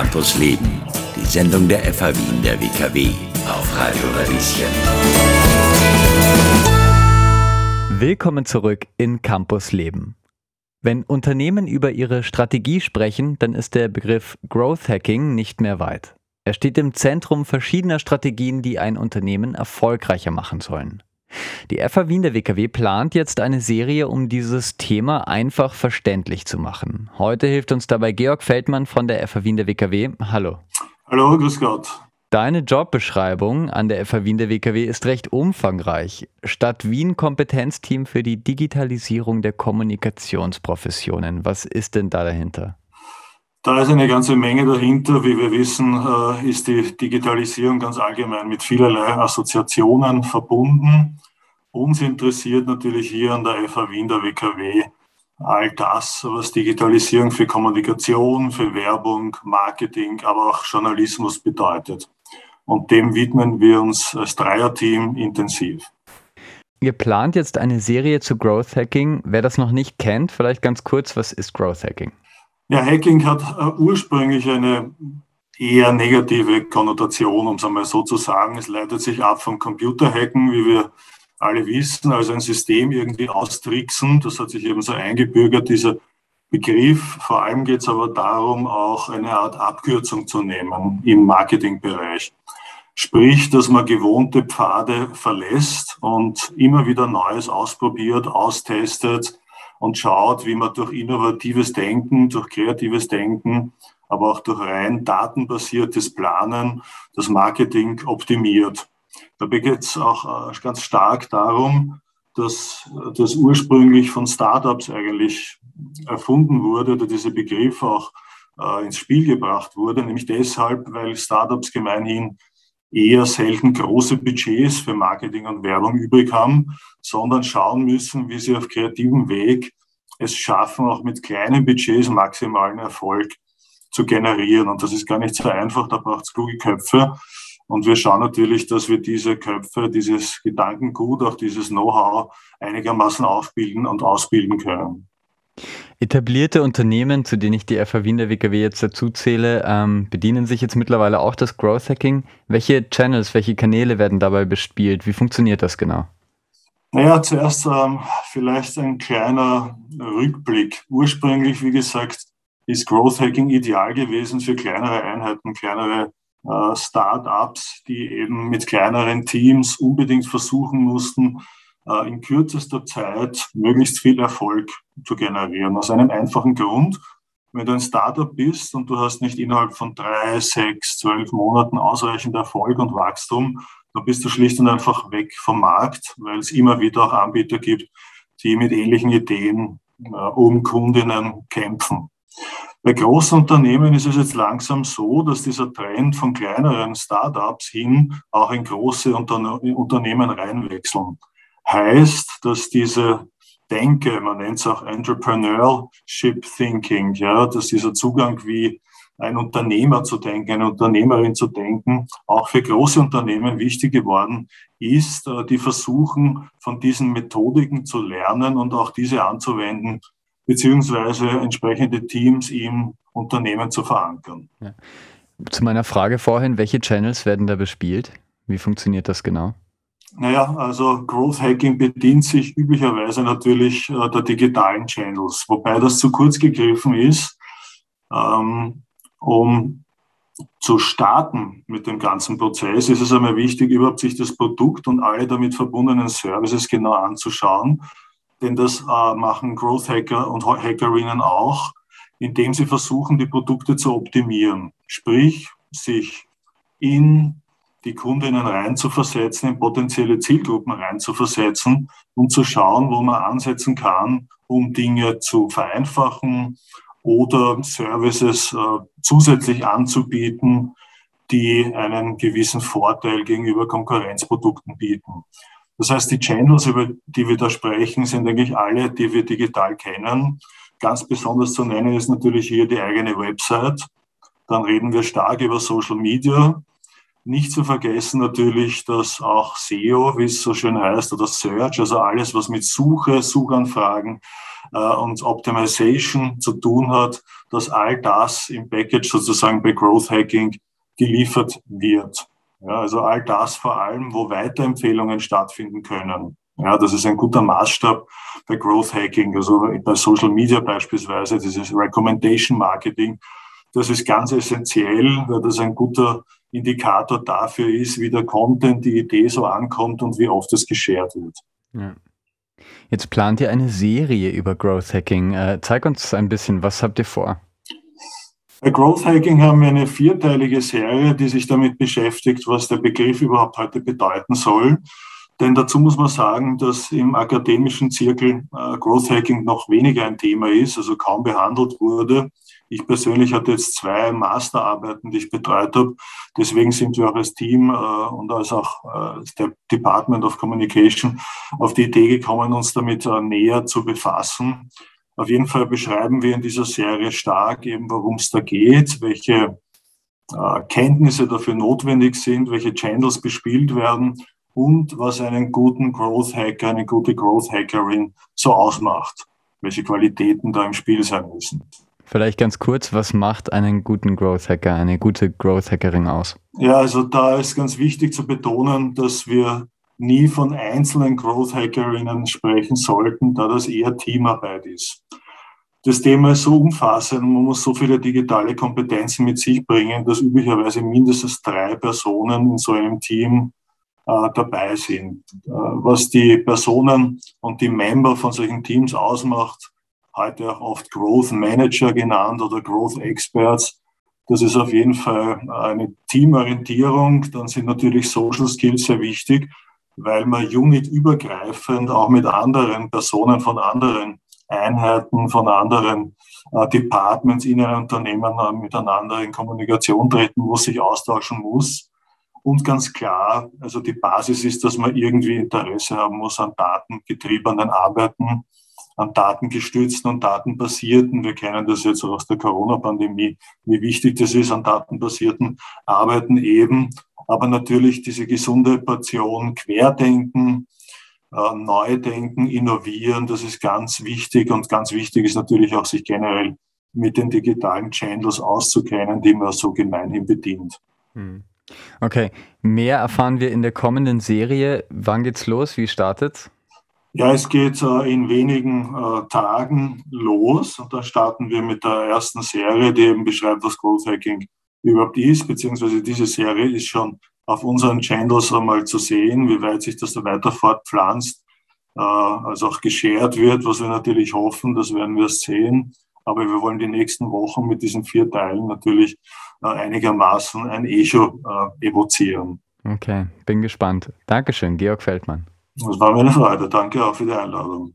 Campus Leben, die Sendung der FH Wien der WKW auf Radio Radieschen. Willkommen zurück in Campus Leben. Wenn Unternehmen über ihre Strategie sprechen, dann ist der Begriff Growth Hacking nicht mehr weit. Er steht im Zentrum verschiedener Strategien, die ein Unternehmen erfolgreicher machen sollen. Die FH Wien der WKW plant jetzt eine Serie, um dieses Thema einfach verständlich zu machen. Heute hilft uns dabei Georg Feldmann von der FH Wien der WKW. Hallo. Hallo, grüß Gott. Deine Jobbeschreibung an der FH Wien der WKW ist recht umfangreich. Stadt Wien Kompetenzteam für die Digitalisierung der Kommunikationsprofessionen. Was ist denn da dahinter? Da ist eine ganze Menge dahinter. Wie wir wissen, äh, ist die Digitalisierung ganz allgemein mit vielerlei Assoziationen verbunden. Uns interessiert natürlich hier an der FH Wien der WKW all das, was Digitalisierung für Kommunikation, für Werbung, Marketing, aber auch Journalismus bedeutet. Und dem widmen wir uns als Dreierteam intensiv. Ihr plant jetzt eine Serie zu Growth Hacking. Wer das noch nicht kennt, vielleicht ganz kurz, was ist Growth Hacking? Ja, Hacking hat äh, ursprünglich eine eher negative Konnotation, um es einmal so zu sagen. Es leitet sich ab vom Computerhacken, wie wir alle wissen, also ein System irgendwie austricksen. Das hat sich eben so eingebürgert, dieser Begriff. Vor allem geht es aber darum, auch eine Art Abkürzung zu nehmen im Marketingbereich. Sprich, dass man gewohnte Pfade verlässt und immer wieder Neues ausprobiert, austestet, und schaut, wie man durch innovatives Denken, durch kreatives Denken, aber auch durch rein datenbasiertes Planen das Marketing optimiert. Dabei geht es auch äh, ganz stark darum, dass das ursprünglich von Startups eigentlich erfunden wurde oder dieser Begriff auch äh, ins Spiel gebracht wurde, nämlich deshalb, weil Startups gemeinhin eher selten große Budgets für Marketing und Werbung übrig haben, sondern schauen müssen, wie sie auf kreativem Weg es schaffen, auch mit kleinen Budgets maximalen Erfolg zu generieren. Und das ist gar nicht so einfach, da braucht es kluge Köpfe. Und wir schauen natürlich, dass wir diese Köpfe, dieses Gedankengut, auch dieses Know-how einigermaßen aufbilden und ausbilden können. Etablierte Unternehmen, zu denen ich die FH Wien der WKW jetzt dazu zähle, ähm, bedienen sich jetzt mittlerweile auch das Growth Hacking. Welche Channels, welche Kanäle werden dabei bespielt? Wie funktioniert das genau? Naja, zuerst ähm, vielleicht ein kleiner Rückblick. Ursprünglich, wie gesagt, ist Growth Hacking ideal gewesen für kleinere Einheiten, kleinere äh, Start-ups, die eben mit kleineren Teams unbedingt versuchen mussten, in kürzester Zeit möglichst viel Erfolg zu generieren. Aus einem einfachen Grund, wenn du ein Startup bist und du hast nicht innerhalb von drei, sechs, zwölf Monaten ausreichend Erfolg und Wachstum, dann bist du schlicht und einfach weg vom Markt, weil es immer wieder auch Anbieter gibt, die mit ähnlichen Ideen äh, um Kundinnen kämpfen. Bei großen Unternehmen ist es jetzt langsam so, dass dieser Trend von kleineren Startups hin auch in große Unterne Unternehmen reinwechseln heißt, dass diese Denke, man nennt es auch Entrepreneurship Thinking, ja, dass dieser Zugang wie ein Unternehmer zu denken, eine Unternehmerin zu denken, auch für große Unternehmen wichtig geworden ist, äh, die versuchen, von diesen Methodiken zu lernen und auch diese anzuwenden, beziehungsweise entsprechende Teams im Unternehmen zu verankern. Ja. Zu meiner Frage vorhin, welche Channels werden da bespielt? Wie funktioniert das genau? Naja, also Growth Hacking bedient sich üblicherweise natürlich äh, der digitalen Channels, wobei das zu kurz gegriffen ist, ähm, um zu starten mit dem ganzen Prozess, ist es einmal wichtig, überhaupt sich das Produkt und alle damit verbundenen Services genau anzuschauen. Denn das äh, machen Growth Hacker und Hackerinnen auch, indem sie versuchen, die Produkte zu optimieren. Sprich, sich in die Kundinnen reinzuversetzen, in potenzielle Zielgruppen reinzuversetzen und zu schauen, wo man ansetzen kann, um Dinge zu vereinfachen oder Services äh, zusätzlich anzubieten, die einen gewissen Vorteil gegenüber Konkurrenzprodukten bieten. Das heißt, die Channels, über die wir da sprechen, sind eigentlich alle, die wir digital kennen. Ganz besonders zu nennen ist natürlich hier die eigene Website. Dann reden wir stark über Social Media. Nicht zu vergessen natürlich, dass auch SEO, wie es so schön heißt, oder Search, also alles, was mit Suche, Suchanfragen, äh, und Optimization zu tun hat, dass all das im Package sozusagen bei Growth Hacking geliefert wird. Ja, also all das vor allem, wo Weiterempfehlungen stattfinden können. Ja, das ist ein guter Maßstab bei Growth Hacking, also bei Social Media beispielsweise, dieses Recommendation Marketing. Das ist ganz essentiell, weil das ein guter Indikator dafür ist, wie der Content, die Idee so ankommt und wie oft es geshared wird. Ja. Jetzt plant ihr eine Serie über Growth Hacking. Äh, zeig uns ein bisschen, was habt ihr vor? Bei Growth Hacking haben wir eine vierteilige Serie, die sich damit beschäftigt, was der Begriff überhaupt heute bedeuten soll. Denn dazu muss man sagen, dass im akademischen Zirkel äh, Growth Hacking noch weniger ein Thema ist, also kaum behandelt wurde. Ich persönlich hatte jetzt zwei Masterarbeiten, die ich betreut habe. Deswegen sind wir auch als Team äh, und als auch äh, der Department of Communication auf die Idee gekommen, uns damit äh, näher zu befassen. Auf jeden Fall beschreiben wir in dieser Serie stark eben, worum es da geht, welche äh, Kenntnisse dafür notwendig sind, welche Channels bespielt werden und was einen guten Growth Hacker, eine gute Growth Hackerin so ausmacht, welche Qualitäten da im Spiel sein müssen. Vielleicht ganz kurz, was macht einen guten Growth Hacker, eine gute Growth Hackerin aus? Ja, also da ist ganz wichtig zu betonen, dass wir nie von einzelnen Growth Hackerinnen sprechen sollten, da das eher Teamarbeit ist. Das Thema ist so umfassend man muss so viele digitale Kompetenzen mit sich bringen, dass üblicherweise mindestens drei Personen in so einem Team äh, dabei sind. Äh, was die Personen und die Member von solchen Teams ausmacht, heute auch oft Growth Manager genannt oder Growth Experts, das ist auf jeden Fall eine Teamorientierung. Dann sind natürlich Social Skills sehr wichtig weil man unitübergreifend auch mit anderen Personen von anderen Einheiten, von anderen äh, Departments in einem Unternehmen äh, miteinander in Kommunikation treten muss, sich austauschen muss. Und ganz klar, also die Basis ist, dass man irgendwie Interesse haben muss an datengetriebenen Arbeiten, an datengestützten und datenbasierten. Wir kennen das jetzt auch aus der Corona-Pandemie, wie wichtig das ist, an datenbasierten Arbeiten eben aber natürlich diese gesunde Portion Querdenken, äh, Neudenken, Innovieren, das ist ganz wichtig und ganz wichtig ist natürlich auch sich generell mit den digitalen Channels auszukennen, die man so gemeinhin bedient. Hm. Okay, mehr erfahren wir in der kommenden Serie. Wann geht's los? Wie startet? Ja, es geht äh, in wenigen äh, Tagen los und da starten wir mit der ersten Serie, die eben beschreibt, was Growth Hacking überhaupt ist, beziehungsweise diese Serie ist schon auf unseren Channels einmal zu sehen, wie weit sich das da weiter fortpflanzt, also auch geshared wird, was wir natürlich hoffen, das werden wir sehen. Aber wir wollen die nächsten Wochen mit diesen vier Teilen natürlich einigermaßen ein Echo evozieren. Okay, bin gespannt. Dankeschön, Georg Feldmann. Das war mir eine Freude. Danke auch für die Einladung.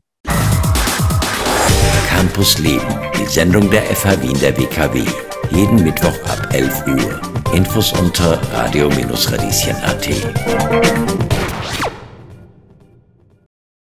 Campus Leben, die Sendung der FH Wien der WKW. Jeden Mittwoch ab 11 Uhr. Infos unter radio-radieschen.at.